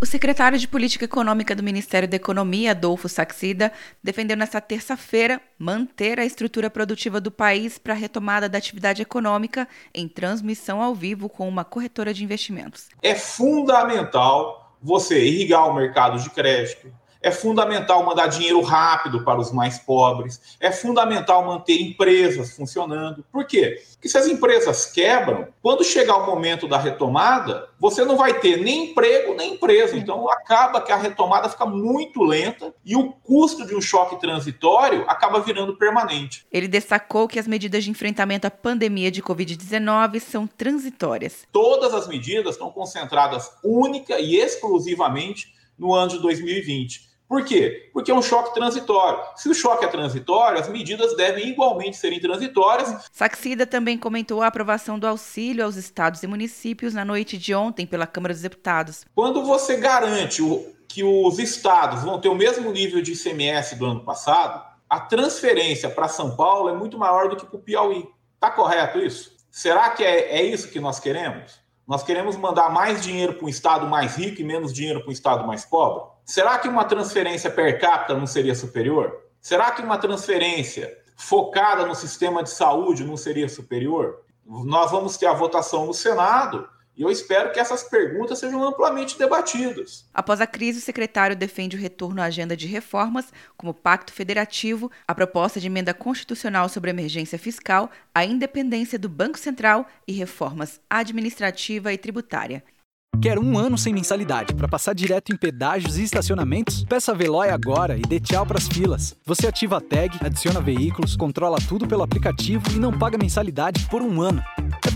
O secretário de Política Econômica do Ministério da Economia, Adolfo Saxida, defendeu nesta terça-feira manter a estrutura produtiva do país para a retomada da atividade econômica em transmissão ao vivo com uma corretora de investimentos. É fundamental você irrigar o mercado de crédito, é fundamental mandar dinheiro rápido para os mais pobres. É fundamental manter empresas funcionando. Por quê? Porque se as empresas quebram, quando chegar o momento da retomada, você não vai ter nem emprego nem empresa. Então acaba que a retomada fica muito lenta e o custo de um choque transitório acaba virando permanente. Ele destacou que as medidas de enfrentamento à pandemia de Covid-19 são transitórias. Todas as medidas estão concentradas única e exclusivamente no ano de 2020. Por quê? Porque é um choque transitório. Se o choque é transitório, as medidas devem igualmente serem transitórias. Saxida também comentou a aprovação do auxílio aos estados e municípios na noite de ontem pela Câmara dos Deputados. Quando você garante que os estados vão ter o mesmo nível de ICMS do ano passado, a transferência para São Paulo é muito maior do que para o Piauí. Está correto isso? Será que é, é isso que nós queremos? Nós queremos mandar mais dinheiro para um estado mais rico e menos dinheiro para um estado mais pobre? Será que uma transferência per capita não seria superior? Será que uma transferência focada no sistema de saúde não seria superior? Nós vamos ter a votação no Senado e eu espero que essas perguntas sejam amplamente debatidas. Após a crise, o secretário defende o retorno à agenda de reformas, como o Pacto Federativo, a proposta de emenda constitucional sobre emergência fiscal, a independência do Banco Central e reformas administrativa e tributária. Quer um ano sem mensalidade para passar direto em pedágios e estacionamentos? Peça a Veloy agora e dê tchau para as filas. Você ativa a tag, adiciona veículos, controla tudo pelo aplicativo e não paga mensalidade por um ano.